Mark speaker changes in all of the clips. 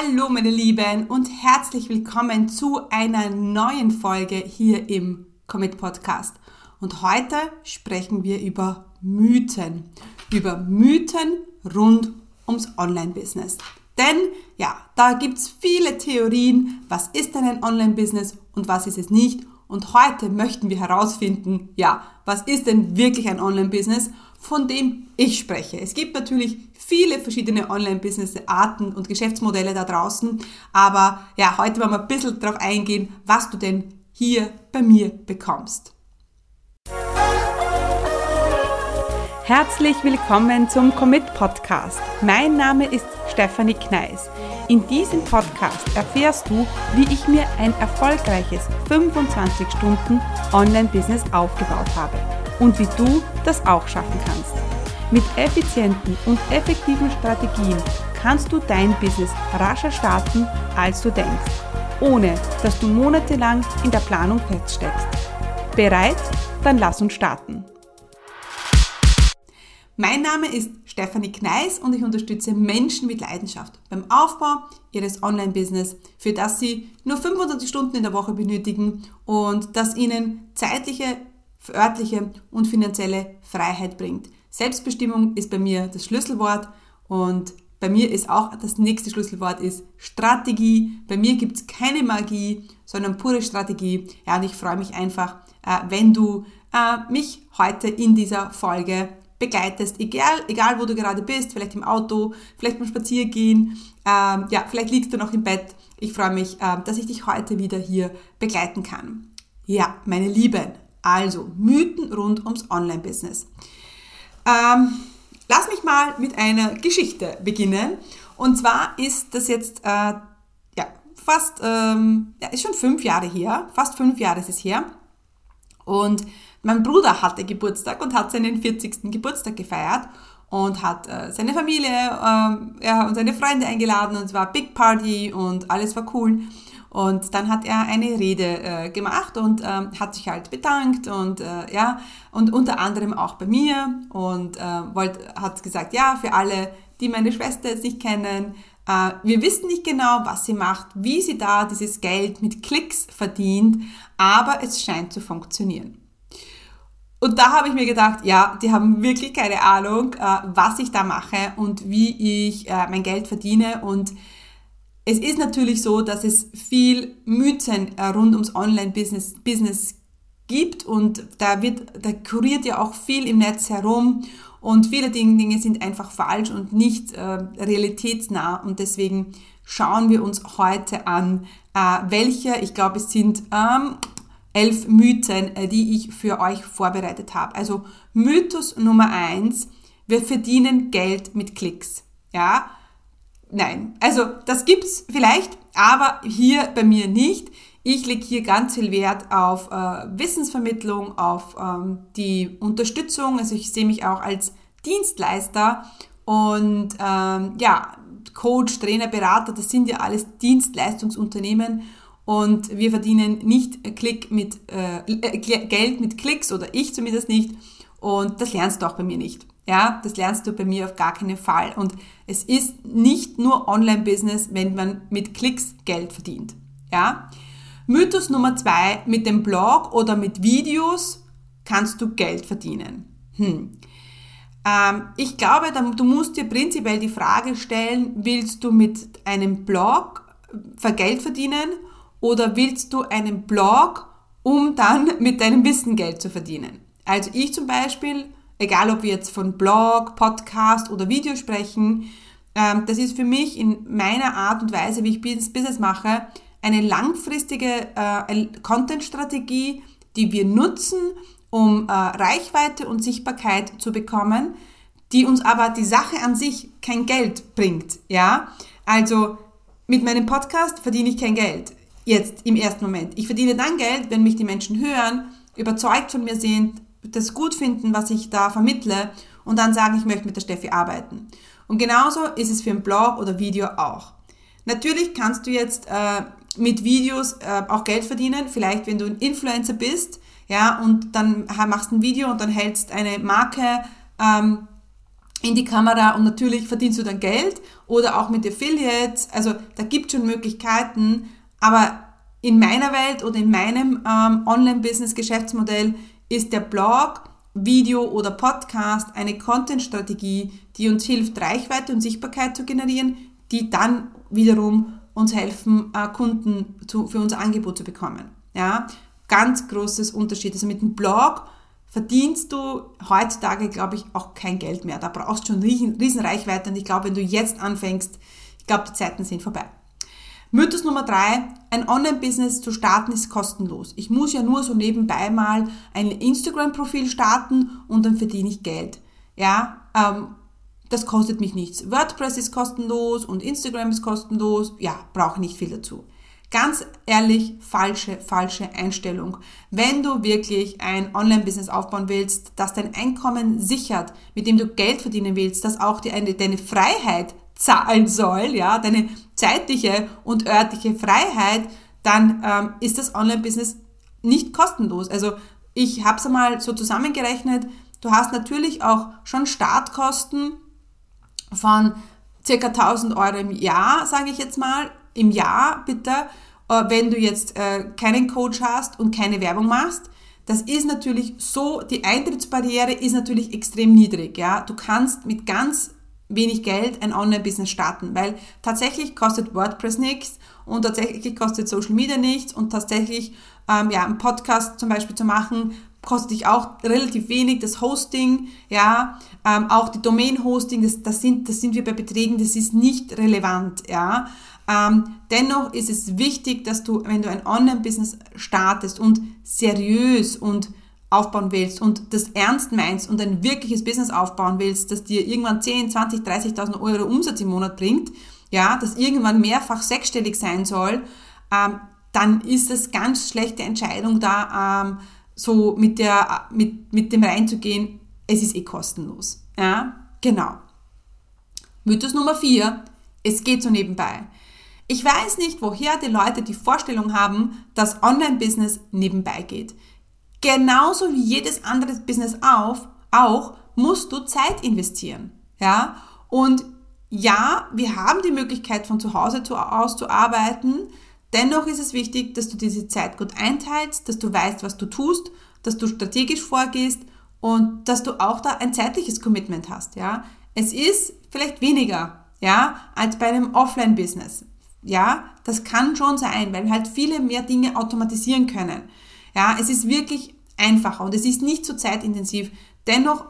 Speaker 1: Hallo meine Lieben und herzlich willkommen zu einer neuen Folge hier im Commit Podcast. Und heute sprechen wir über Mythen. Über Mythen rund ums Online-Business. Denn ja, da gibt es viele Theorien, was ist denn ein Online-Business und was ist es nicht. Und heute möchten wir herausfinden, ja, was ist denn wirklich ein Online-Business, von dem ich spreche. Es gibt natürlich viele verschiedene Online-Business-Arten und Geschäftsmodelle da draußen. Aber ja, heute wollen wir ein bisschen darauf eingehen, was du denn hier bei mir bekommst.
Speaker 2: Herzlich willkommen zum Commit Podcast. Mein Name ist Stefanie Kneis. In diesem Podcast erfährst du, wie ich mir ein erfolgreiches 25 Stunden Online-Business aufgebaut habe und wie du das auch schaffen kannst. Mit effizienten und effektiven Strategien kannst du dein Business rascher starten, als du denkst, ohne dass du monatelang in der Planung feststeckst. Bereit? Dann lass uns starten.
Speaker 1: Mein Name ist Stefanie Kneis und ich unterstütze Menschen mit Leidenschaft beim Aufbau ihres Online-Business, für das sie nur 25 Stunden in der Woche benötigen und das ihnen zeitliche, örtliche und finanzielle Freiheit bringt. Selbstbestimmung ist bei mir das Schlüsselwort und bei mir ist auch das nächste Schlüsselwort ist Strategie. Bei mir gibt es keine Magie, sondern pure Strategie. Ja, und ich freue mich einfach, äh, wenn du äh, mich heute in dieser Folge begleitest, egal, egal wo du gerade bist, vielleicht im Auto, vielleicht beim Spaziergehen, ähm, ja, vielleicht liegst du noch im Bett. Ich freue mich, äh, dass ich dich heute wieder hier begleiten kann. Ja, meine Lieben, also Mythen rund ums Online-Business. Ähm, lass mich mal mit einer Geschichte beginnen. Und zwar ist das jetzt äh, ja, fast, ähm, ja, ist schon fünf Jahre her, fast fünf Jahre ist es her. Und mein Bruder hatte Geburtstag und hat seinen 40. Geburtstag gefeiert und hat äh, seine Familie äh, ja, und seine Freunde eingeladen und es war Big Party und alles war cool. Und dann hat er eine Rede äh, gemacht und ähm, hat sich halt bedankt und äh, ja, und unter anderem auch bei mir und äh, wollt, hat gesagt, ja, für alle, die meine Schwester jetzt nicht kennen, äh, wir wissen nicht genau, was sie macht, wie sie da dieses Geld mit Klicks verdient, aber es scheint zu funktionieren. Und da habe ich mir gedacht, ja, die haben wirklich keine Ahnung, äh, was ich da mache und wie ich äh, mein Geld verdiene und es ist natürlich so, dass es viel Mythen äh, rund ums Online-Business Business gibt und da wird, da kuriert ja auch viel im Netz herum und viele Dinge sind einfach falsch und nicht äh, realitätsnah und deswegen schauen wir uns heute an, äh, welche, ich glaube es sind ähm, elf Mythen, äh, die ich für euch vorbereitet habe. Also Mythos Nummer eins, wir verdienen Geld mit Klicks. Ja, Nein, also das gibt's vielleicht, aber hier bei mir nicht. Ich lege hier ganz viel Wert auf äh, Wissensvermittlung, auf ähm, die Unterstützung. Also ich sehe mich auch als Dienstleister und ähm, ja, Coach, Trainer, Berater, das sind ja alles Dienstleistungsunternehmen und wir verdienen nicht Klick mit, äh, äh Geld mit Klicks oder ich zumindest nicht und das lernst du auch bei mir nicht. Ja, das lernst du bei mir auf gar keinen Fall. Und es ist nicht nur Online-Business, wenn man mit Klicks Geld verdient. Ja. Mythos Nummer zwei, mit dem Blog oder mit Videos kannst du Geld verdienen. Hm. Ähm, ich glaube, du musst dir prinzipiell die Frage stellen, willst du mit einem Blog Geld verdienen oder willst du einen Blog, um dann mit deinem Wissen Geld zu verdienen? Also ich zum Beispiel egal ob wir jetzt von Blog, Podcast oder Video sprechen, ähm, das ist für mich in meiner Art und Weise, wie ich Business mache, eine langfristige äh, Content-Strategie, die wir nutzen, um äh, Reichweite und Sichtbarkeit zu bekommen, die uns aber die Sache an sich kein Geld bringt. Ja, also mit meinem Podcast verdiene ich kein Geld. Jetzt im ersten Moment. Ich verdiene dann Geld, wenn mich die Menschen hören, überzeugt von mir sind, das gut finden, was ich da vermittle und dann sagen, ich möchte mit der Steffi arbeiten. Und genauso ist es für ein Blog oder Video auch. Natürlich kannst du jetzt äh, mit Videos äh, auch Geld verdienen, vielleicht wenn du ein Influencer bist, ja, und dann machst ein Video und dann hältst eine Marke ähm, in die Kamera und natürlich verdienst du dann Geld oder auch mit Affiliates. Also da gibt es schon Möglichkeiten, aber in meiner Welt oder in meinem ähm, Online-Business-Geschäftsmodell ist der Blog, Video oder Podcast eine Content-Strategie, die uns hilft, Reichweite und Sichtbarkeit zu generieren, die dann wiederum uns helfen, äh, Kunden zu, für unser Angebot zu bekommen. Ja, ganz großes Unterschied. Also mit dem Blog verdienst du heutzutage, glaube ich, auch kein Geld mehr. Da brauchst du schon riesen, riesen Reichweite und ich glaube, wenn du jetzt anfängst, ich glaube, die Zeiten sind vorbei. Mythos Nummer drei, ein Online-Business zu starten ist kostenlos. Ich muss ja nur so nebenbei mal ein Instagram-Profil starten und dann verdiene ich Geld. Ja, ähm, das kostet mich nichts. WordPress ist kostenlos und Instagram ist kostenlos. Ja, brauche nicht viel dazu. Ganz ehrlich, falsche, falsche Einstellung. Wenn du wirklich ein Online-Business aufbauen willst, das dein Einkommen sichert, mit dem du Geld verdienen willst, das auch eine, deine Freiheit zahlen soll, ja, deine zeitliche und örtliche Freiheit, dann ähm, ist das Online-Business nicht kostenlos. Also ich habe es einmal so zusammengerechnet, du hast natürlich auch schon Startkosten von circa 1000 Euro im Jahr, sage ich jetzt mal, im Jahr bitte, äh, wenn du jetzt äh, keinen Coach hast und keine Werbung machst. Das ist natürlich so, die Eintrittsbarriere ist natürlich extrem niedrig. Ja? Du kannst mit ganz wenig Geld ein Online-Business starten, weil tatsächlich kostet WordPress nichts und tatsächlich kostet Social Media nichts und tatsächlich ähm, ja, einen Podcast zum Beispiel zu machen, kostet dich auch relativ wenig, das Hosting, ja, ähm, auch die Domain-Hosting, das, das, sind, das sind wir bei Beträgen, das ist nicht relevant, ja. Ähm, dennoch ist es wichtig, dass du, wenn du ein Online-Business startest und seriös und aufbauen willst und das ernst meinst und ein wirkliches Business aufbauen willst, das dir irgendwann 10, 20, 30.000 Euro Umsatz im Monat bringt, ja, das irgendwann mehrfach sechsstellig sein soll, ähm, dann ist es ganz schlechte Entscheidung da, ähm, so mit, der, mit, mit dem reinzugehen, es ist eh kostenlos. Ja, genau. Mythos Nummer vier, es geht so nebenbei. Ich weiß nicht, woher die Leute die Vorstellung haben, dass Online-Business nebenbei geht. Genauso wie jedes andere Business auf, auch musst du Zeit investieren. Ja? Und ja, wir haben die Möglichkeit von zu Hause aus zu arbeiten. Dennoch ist es wichtig, dass du diese Zeit gut einteilst, dass du weißt, was du tust, dass du strategisch vorgehst und dass du auch da ein zeitliches Commitment hast. Ja? Es ist vielleicht weniger ja, als bei einem Offline-Business. Ja, das kann schon sein, weil wir halt viele mehr Dinge automatisieren können. Ja, es ist wirklich einfacher und es ist nicht so zeitintensiv. Dennoch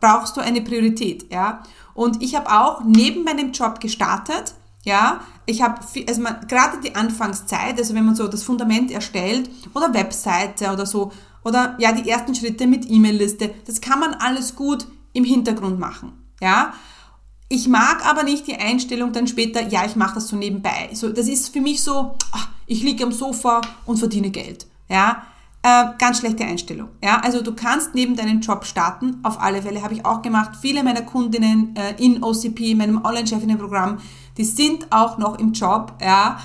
Speaker 1: brauchst du eine Priorität, ja. Und ich habe auch neben meinem Job gestartet, ja. Ich habe, also man, gerade die Anfangszeit, also wenn man so das Fundament erstellt oder Webseite oder so, oder ja, die ersten Schritte mit E-Mail-Liste, das kann man alles gut im Hintergrund machen, ja. Ich mag aber nicht die Einstellung dann später, ja, ich mache das so nebenbei. So, das ist für mich so, ach, ich liege am Sofa und verdiene Geld. Ja, äh, ganz schlechte Einstellung. Ja, also du kannst neben deinem Job starten. Auf alle Fälle habe ich auch gemacht. Viele meiner Kundinnen äh, in OCP, meinem Online-Chefinnen-Programm, die sind auch noch im Job. Ja,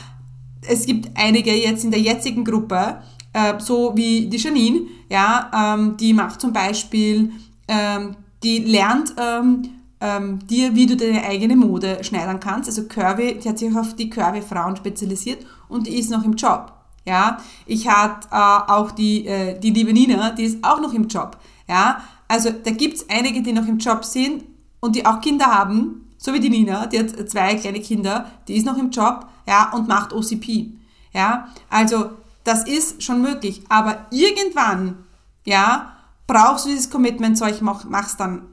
Speaker 1: es gibt einige jetzt in der jetzigen Gruppe, äh, so wie die Janine. Ja, ähm, die macht zum Beispiel, ähm, die lernt ähm, ähm, dir, wie du deine eigene Mode schneidern kannst. Also Curvy, die hat sich auf die Curvy-Frauen spezialisiert und die ist noch im Job. Ja, ich hatte äh, auch die, äh, die liebe Nina, die ist auch noch im Job. Ja, also da gibt's einige, die noch im Job sind und die auch Kinder haben, so wie die Nina, die hat zwei kleine Kinder, die ist noch im Job, ja, und macht OCP. Ja, also das ist schon möglich, aber irgendwann, ja, brauchst du dieses Commitment, so ich mach, mach's dann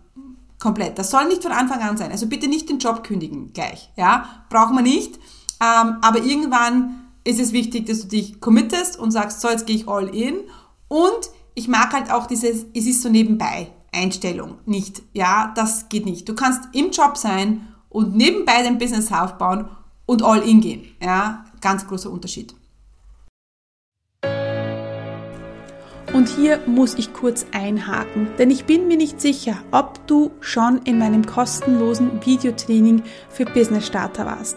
Speaker 1: komplett. Das soll nicht von Anfang an sein. Also bitte nicht den Job kündigen gleich. Ja, braucht man nicht. Ähm, aber irgendwann ist es wichtig, dass du dich committest und sagst, so jetzt gehe ich all in. Und ich mag halt auch dieses, es ist so nebenbei Einstellung nicht. Ja, das geht nicht. Du kannst im Job sein und nebenbei dein Business aufbauen und all in gehen. Ja, ganz großer Unterschied.
Speaker 2: Und hier muss ich kurz einhaken, denn ich bin mir nicht sicher, ob du schon in meinem kostenlosen Videotraining für Business Starter warst.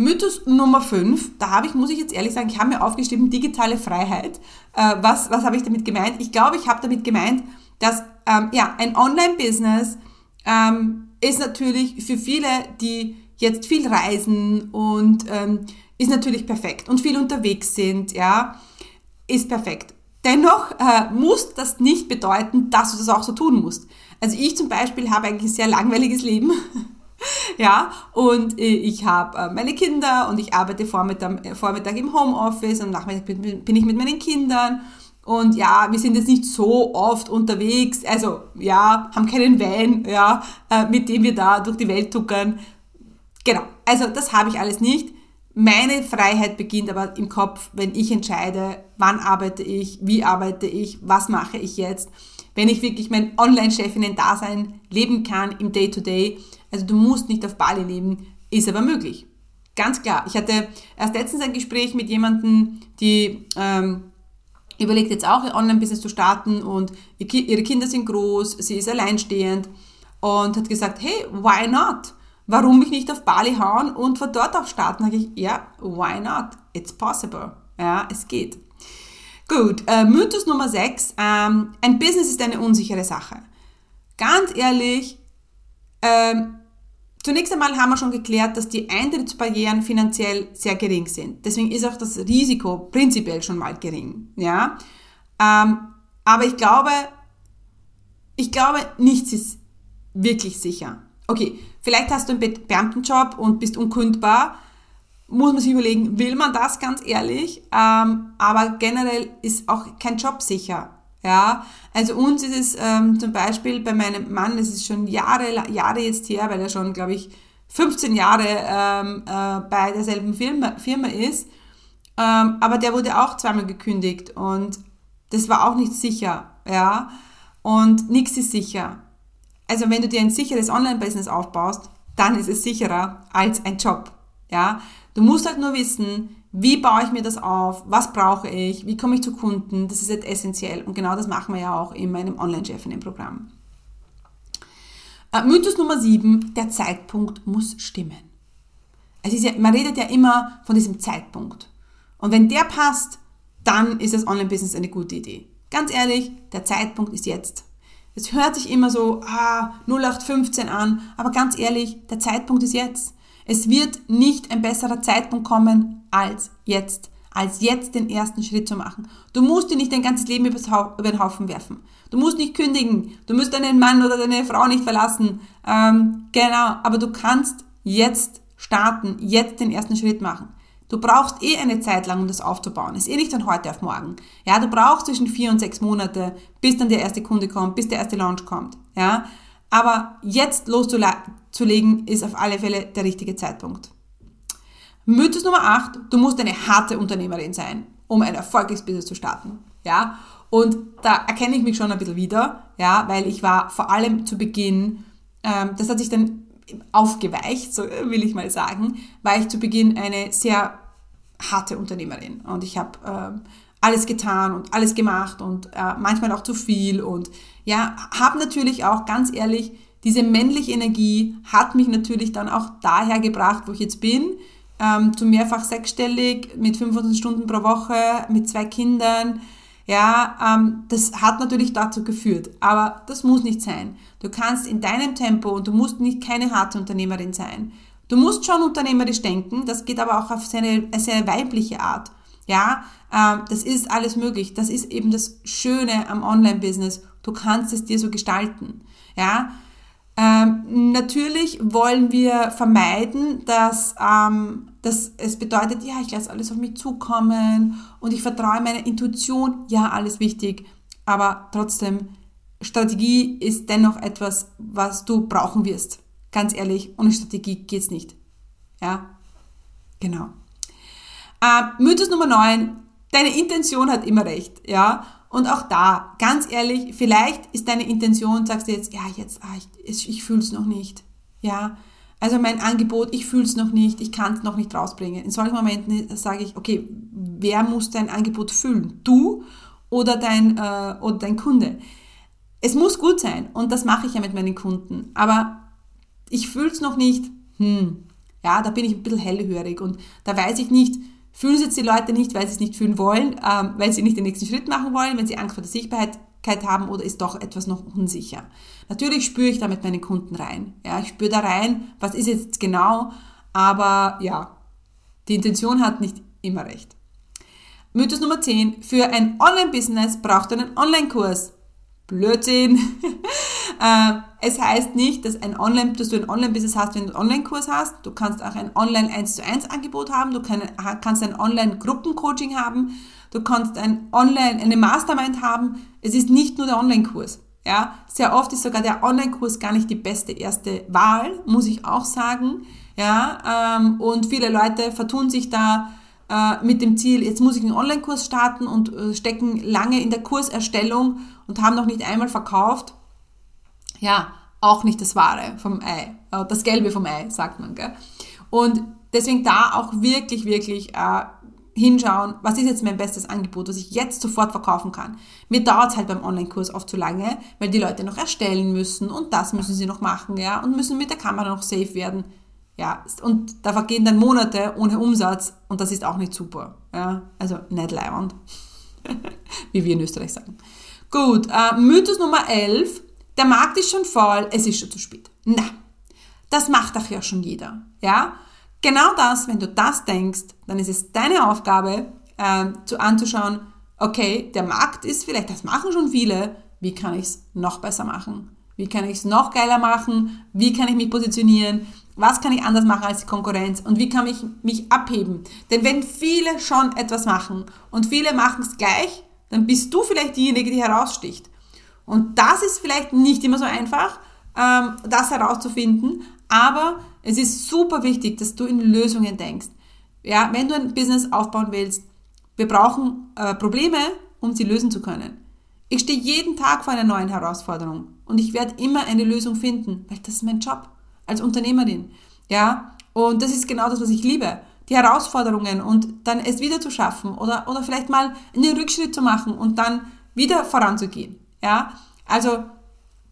Speaker 1: Mythos Nummer 5, da habe ich, muss ich jetzt ehrlich sagen, ich habe mir aufgeschrieben, digitale Freiheit. Äh, was, was habe ich damit gemeint? Ich glaube, ich habe damit gemeint, dass ähm, ja, ein Online-Business ähm, ist natürlich für viele, die jetzt viel reisen und ähm, ist natürlich perfekt und viel unterwegs sind, ja, ist perfekt. Dennoch äh, muss das nicht bedeuten, dass du das auch so tun musst. Also ich zum Beispiel habe eigentlich ein sehr langweiliges Leben. ja, und äh, ich habe äh, meine Kinder und ich arbeite Vormittag, äh, Vormittag im Homeoffice und Nachmittag bin, ich mit meinen Kindern. Und ja, wir sind jetzt nicht so oft unterwegs, also ja, haben keinen Van, ja, mit dem wir da durch die Welt tuckern. Genau, also das habe ich alles nicht. Meine Freiheit beginnt aber im Kopf, wenn ich entscheide, wann arbeite ich, wie arbeite ich, was mache ich jetzt. Wenn ich wirklich mein Online-Chefinnen-Dasein leben kann im Day-to-Day, -Day, also du musst nicht auf Bali leben, ist aber möglich. Ganz klar. Ich hatte erst letztens ein Gespräch mit jemandem, die ähm, überlegt jetzt auch ein Online-Business zu starten und ihre Kinder sind groß, sie ist alleinstehend und hat gesagt, hey, why not? Warum mich nicht auf Bali hauen und von dort aus starten? Da ich, ja, why not? It's possible. Ja, es geht. Gut, äh, Mythos Nummer 6. Ähm, ein Business ist eine unsichere Sache. Ganz ehrlich, ähm, Zunächst einmal haben wir schon geklärt, dass die Eintrittsbarrieren finanziell sehr gering sind. Deswegen ist auch das Risiko prinzipiell schon mal gering. Ja? Ähm, aber ich glaube, ich glaube, nichts ist wirklich sicher. Okay, vielleicht hast du einen Beamtenjob und bist unkündbar. Muss man sich überlegen, will man das ganz ehrlich? Ähm, aber generell ist auch kein Job sicher. Ja, also uns ist es ähm, zum Beispiel bei meinem Mann, das ist schon Jahre, Jahre jetzt her, weil er schon, glaube ich, 15 Jahre ähm, äh, bei derselben Firma, Firma ist. Ähm, aber der wurde auch zweimal gekündigt und das war auch nicht sicher. Ja, und nichts ist sicher. Also wenn du dir ein sicheres Online-Business aufbaust, dann ist es sicherer als ein Job. Ja, du musst halt nur wissen, wie baue ich mir das auf? Was brauche ich? Wie komme ich zu Kunden? Das ist jetzt essentiell. Und genau das machen wir ja auch in meinem Online-Chefinnen-Programm. Äh, Mythos Nummer 7, der Zeitpunkt muss stimmen. Es ist ja, man redet ja immer von diesem Zeitpunkt. Und wenn der passt, dann ist das Online-Business eine gute Idee. Ganz ehrlich, der Zeitpunkt ist jetzt. Es hört sich immer so ah, 0815 an, aber ganz ehrlich, der Zeitpunkt ist jetzt. Es wird nicht ein besserer Zeitpunkt kommen als jetzt. Als jetzt den ersten Schritt zu machen. Du musst dir nicht dein ganzes Leben über den Haufen werfen. Du musst nicht kündigen. Du musst deinen Mann oder deine Frau nicht verlassen. Ähm, genau. Aber du kannst jetzt starten, jetzt den ersten Schritt machen. Du brauchst eh eine Zeit lang, um das aufzubauen. Ist eh nicht von heute auf morgen. Ja, du brauchst zwischen vier und sechs Monate, bis dann der erste Kunde kommt, bis der erste Launch kommt. Ja, aber jetzt loszulegen ist auf alle Fälle der richtige Zeitpunkt. Mythos Nummer 8, du musst eine harte Unternehmerin sein, um ein erfolgreiches Business zu starten. Ja, und da erkenne ich mich schon ein bisschen wieder, ja, weil ich war vor allem zu Beginn, ähm, das hat sich dann aufgeweicht, so will ich mal sagen, war ich zu Beginn eine sehr harte Unternehmerin und ich habe ähm, alles getan und alles gemacht und äh, manchmal auch zu viel und ja, habe natürlich auch ganz ehrlich, diese männliche Energie hat mich natürlich dann auch daher gebracht, wo ich jetzt bin, ähm, zu mehrfach sechsstellig, mit 25 Stunden pro Woche, mit zwei Kindern. Ja, ähm, das hat natürlich dazu geführt, aber das muss nicht sein. Du kannst in deinem Tempo und du musst nicht keine harte Unternehmerin sein. Du musst schon unternehmerisch denken, das geht aber auch auf seine, seine weibliche Art. Ja, ähm, das ist alles möglich. Das ist eben das Schöne am Online-Business. Du kannst es dir so gestalten. Ja, ähm, natürlich wollen wir vermeiden, dass, ähm, dass es bedeutet, ja, ich lasse alles auf mich zukommen und ich vertraue meiner Intuition. Ja, alles wichtig. Aber trotzdem, Strategie ist dennoch etwas, was du brauchen wirst. Ganz ehrlich, ohne Strategie geht's nicht. Ja, genau. Äh, Mythos Nummer 9, deine Intention hat immer recht. Ja, und auch da, ganz ehrlich, vielleicht ist deine Intention, sagst du jetzt, ja, jetzt, ah, ich, ich fühle es noch nicht. Ja, also mein Angebot, ich fühle es noch nicht, ich kann es noch nicht rausbringen. In solchen Momenten sage ich, okay, wer muss dein Angebot fühlen? Du oder dein, äh, oder dein Kunde? Es muss gut sein und das mache ich ja mit meinen Kunden. Aber ich fühle es noch nicht, hm, ja, da bin ich ein bisschen hellhörig und da weiß ich nicht, Fühlen es jetzt die Leute nicht, weil sie es nicht fühlen wollen, ähm, weil sie nicht den nächsten Schritt machen wollen, wenn sie Angst vor der Sichtbarkeit haben oder ist doch etwas noch unsicher. Natürlich spüre ich da mit meinen Kunden rein. Ja, ich spüre da rein, was ist jetzt genau, aber ja, die Intention hat nicht immer recht. Mythos Nummer 10. Für ein Online-Business braucht ihr einen Online-Kurs. Blödsinn. Äh, es heißt nicht, dass, ein Online, dass du ein Online-Business hast, wenn du einen Online-Kurs hast. Du kannst auch ein Online 1 zu 1 Angebot haben. Du kannst ein Online-Gruppencoaching haben. Du kannst ein Online, eine Mastermind haben. Es ist nicht nur der Online-Kurs. Ja, sehr oft ist sogar der Online-Kurs gar nicht die beste erste Wahl, muss ich auch sagen. Ja, ähm, und viele Leute vertun sich da äh, mit dem Ziel, jetzt muss ich einen Online-Kurs starten und äh, stecken lange in der Kurserstellung und haben noch nicht einmal verkauft. Ja, auch nicht das Wahre vom Ei, äh, das Gelbe vom Ei, sagt man. Gell? Und deswegen da auch wirklich, wirklich äh, hinschauen, was ist jetzt mein bestes Angebot, was ich jetzt sofort verkaufen kann. Mir dauert es halt beim Online-Kurs oft zu lange, weil die Leute noch erstellen müssen und das müssen sie noch machen, ja, und müssen mit der Kamera noch safe werden. Ja, und da vergehen dann Monate ohne Umsatz und das ist auch nicht super. Ja, also nicht leibend, wie wir in Österreich sagen. Gut, äh, Mythos Nummer 11. Der Markt ist schon voll, es ist schon zu spät. Na, das macht doch ja schon jeder. Ja, genau das, wenn du das denkst, dann ist es deine Aufgabe, äh, zu anzuschauen, okay, der Markt ist vielleicht, das machen schon viele, wie kann ich es noch besser machen? Wie kann ich es noch geiler machen? Wie kann ich mich positionieren? Was kann ich anders machen als die Konkurrenz? Und wie kann ich mich abheben? Denn wenn viele schon etwas machen und viele machen es gleich, dann bist du vielleicht diejenige, die heraussticht. Und das ist vielleicht nicht immer so einfach, ähm, das herauszufinden, aber es ist super wichtig, dass du in Lösungen denkst. Ja, wenn du ein Business aufbauen willst, wir brauchen äh, Probleme, um sie lösen zu können. Ich stehe jeden Tag vor einer neuen Herausforderung und ich werde immer eine Lösung finden, weil das ist mein Job als Unternehmerin. Ja, und das ist genau das, was ich liebe. Die Herausforderungen und dann es wieder zu schaffen oder, oder vielleicht mal einen Rückschritt zu machen und dann wieder voranzugehen. Ja, also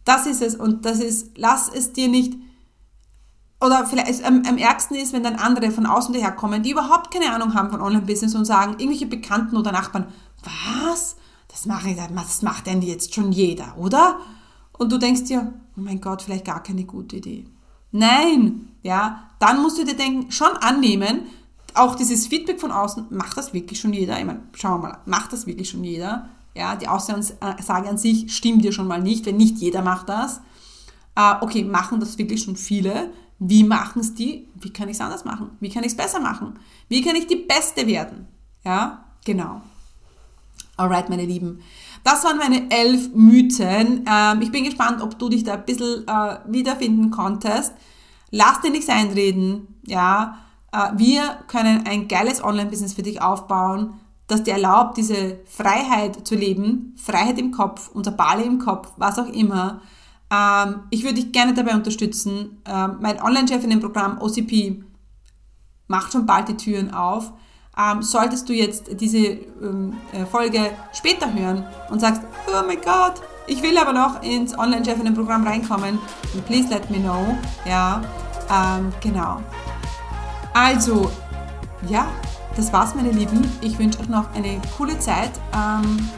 Speaker 1: das ist es und das ist, lass es dir nicht oder vielleicht am, am ärgsten ist, wenn dann andere von außen daherkommen, die überhaupt keine Ahnung haben von Online-Business und sagen, irgendwelche Bekannten oder Nachbarn, was? das mache ich, das macht denn jetzt schon jeder, oder? Und du denkst dir, oh mein Gott, vielleicht gar keine gute Idee. Nein, ja, dann musst du dir denken, schon annehmen, auch dieses Feedback von außen, macht das wirklich schon jeder? Ich meine, schauen wir mal, macht das wirklich schon jeder? Ja, die Aussage an sich stimmt dir schon mal nicht, wenn nicht jeder macht das. Äh, okay, machen das wirklich schon viele? Wie machen es die? Wie kann ich es anders machen? Wie kann ich es besser machen? Wie kann ich die Beste werden? Ja, genau. Alright, meine Lieben. Das waren meine elf Mythen. Ähm, ich bin gespannt, ob du dich da ein bisschen äh, wiederfinden konntest. Lass dir nichts einreden. Ja, äh, wir können ein geiles Online-Business für dich aufbauen, das dir erlaubt, diese Freiheit zu leben. Freiheit im Kopf, unser Bali im Kopf, was auch immer. Ähm, ich würde dich gerne dabei unterstützen. Ähm, mein Online-Chef in dem Programm OCP macht schon bald die Türen auf. Ähm, solltest du jetzt diese ähm, äh, Folge später hören und sagst, oh mein Gott, ich will aber noch ins Online-Chefinnen-Programm reinkommen, then please let me know. Ja, ähm, genau. Also, ja, das war's, meine Lieben. Ich wünsche euch noch eine coole Zeit. Ähm,